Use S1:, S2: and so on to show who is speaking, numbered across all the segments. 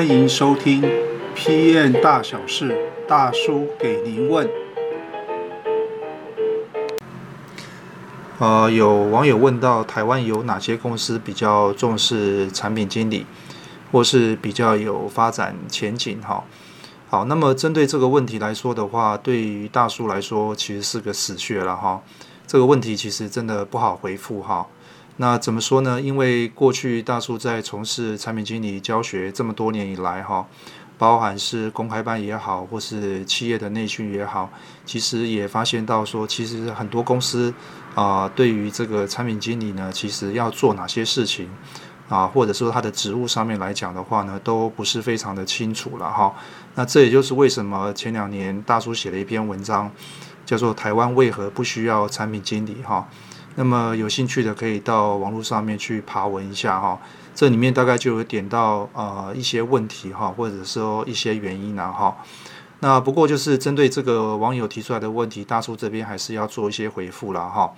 S1: 欢迎收听《PM 大小事》，大叔给您问。呃，有网友问到台湾有哪些公司比较重视产品经理，或是比较有发展前景？哈，好，那么针对这个问题来说的话，对于大叔来说，其实是个死穴了哈。这个问题其实真的不好回复哈。那怎么说呢？因为过去大叔在从事产品经理教学这么多年以来哈，包含是公开班也好，或是企业的内训也好，其实也发现到说，其实很多公司啊、对于这个产品经理呢，其实要做哪些事情啊，或者说他的职务上面来讲的话呢，都不是非常的清楚了哈。那这也就是为什么前两年大叔写了一篇文章，叫做《台湾为何不需要产品经理》哈。那么有兴趣的可以到网络上面去爬文一下哈，这里面大概就有点到呃一些问题哈，或者说一些原因啊哈。那不过就是针对这个网友提出来的问题，大叔这边还是要做一些回复了哈。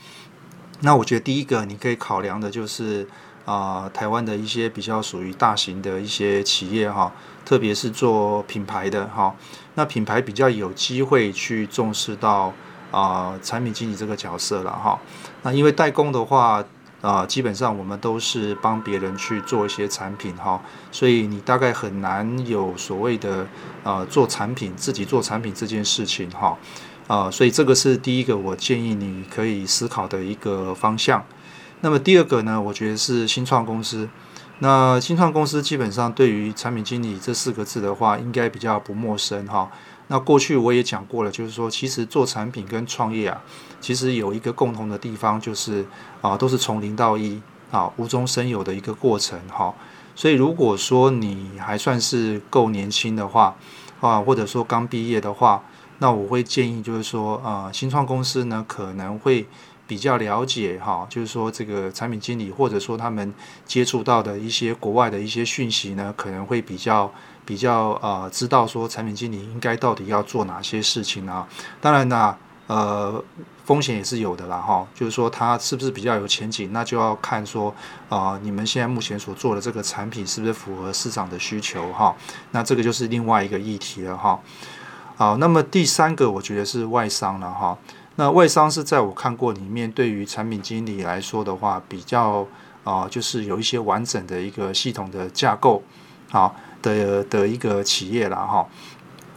S1: 那我觉得第一个你可以考量的就是啊、台湾的一些比较属于大型的一些企业哈，特别是做品牌的哈，那品牌比较有机会去重视到。啊、产品经理这个角色了哈。那因为代工的话，啊、呃，基本上我们都是帮别人去做一些产品哈，所以你大概很难有所谓的呃做产品自己做产品这件事情哈。啊、所以这个是第一个我建议你可以思考的一个方向。那么第二个呢，我觉得是新创公司。那新创公司基本上对于产品经理这四个字的话，应该比较不陌生哈。那过去我也讲过了，就是说，其实做产品跟创业啊，其实有一个共同的地方，就是啊，都是从零到一啊，无中生有的一个过程哈。所以如果说你还算是够年轻的话啊，或者说刚毕业的话，那我会建议就是说啊，新创公司呢可能会比较了解哈，就是说这个产品经理或者说他们接触到的一些国外的一些讯息呢，可能会比较。比较呃，知道说产品经理应该到底要做哪些事情啊？当然啦，呃，风险也是有的啦哈。就是说，它是不是比较有前景，那就要看说啊、你们现在目前所做的这个产品是不是符合市场的需求哈？那这个就是另外一个议题了哈。好，那么第三个，我觉得是外商了哈。那外商是在我看过里面，对于产品经理来说的话，比较啊、就是有一些完整的一个系统的架构，好。的的一个企业了哈，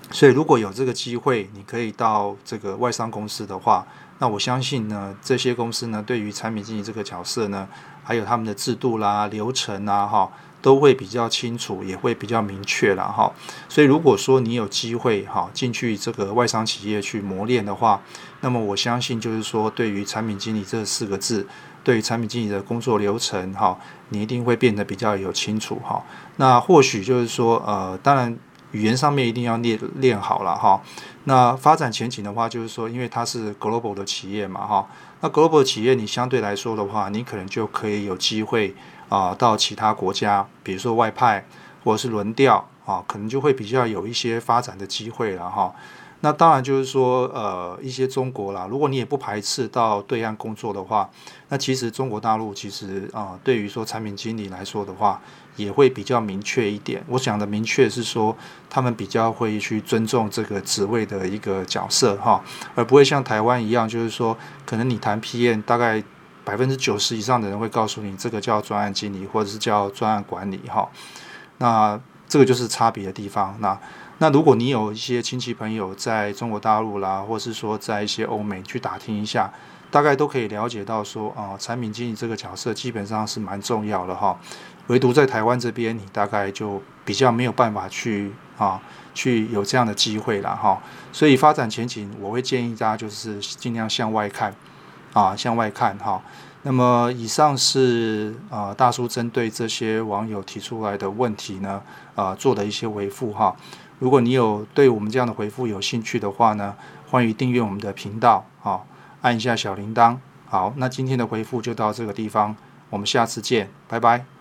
S1: 所以如果有这个机会，你可以到这个外商公司的话，那我相信呢，这些公司呢，对于产品经理这个角色呢，还有他们的制度啦、流程啊，哈，都会比较清楚，也会比较明确了哈。所以如果说你有机会哈进去这个外商企业去磨练的话，那么我相信就是说，对于产品经理这四个字。对于产品经理的工作流程，哈，你一定会变得比较有清楚，哈。那或许就是说，呃，当然语言上面一定要练练好了，哈。那发展前景的话，就是说，因为它是 global 的企业嘛，哈。那 global 企业，你相对来说的话，你可能就可以有机会啊、到其他国家，比如说外派或者是轮调啊，可能就会比较有一些发展的机会了，哈。那当然就是说，呃，一些中国啦，如果你也不排斥到对岸工作的话，那其实中国大陆其实啊、对于说产品经理来说的话，也会比较明确一点。我想的明确是说，他们比较会去尊重这个职位的一个角色哈，而不会像台湾一样，就是说，可能你谈 PM，大概百分之九十以上的人会告诉你，这个叫专案经理，或者是叫专案管理哈。那这个就是差别的地方。那那如果你有一些亲戚朋友在中国大陆啦，或是说在一些欧美去打听一下，大概都可以了解到说啊、产品经理这个角色基本上是蛮重要的哈。唯独在台湾这边，你大概就比较没有办法去啊，去有这样的机会了哈。所以发展前景，我会建议大家就是尽量向外看啊，向外看哈。那么以上是啊，大叔针对这些网友提出来的问题呢啊，做的一些回复哈。如果你有对我们这样的回复有兴趣的话呢，欢迎订阅我们的频道，好，按一下小铃铛。好，那今天的回复就到这个地方，我们下次见，拜拜。